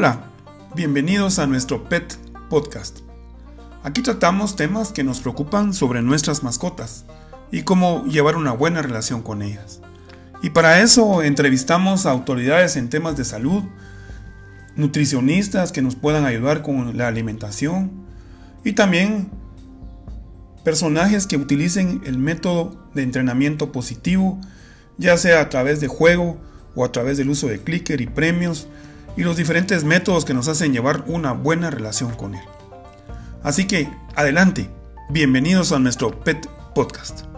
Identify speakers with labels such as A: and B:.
A: Hola, bienvenidos a nuestro Pet Podcast. Aquí tratamos temas que nos preocupan sobre nuestras mascotas y cómo llevar una buena relación con ellas. Y para eso entrevistamos a autoridades en temas de salud, nutricionistas que nos puedan ayudar con la alimentación y también personajes que utilicen el método de entrenamiento positivo, ya sea a través de juego o a través del uso de clicker y premios y los diferentes métodos que nos hacen llevar una buena relación con él. Así que, adelante, bienvenidos a nuestro Pet Podcast.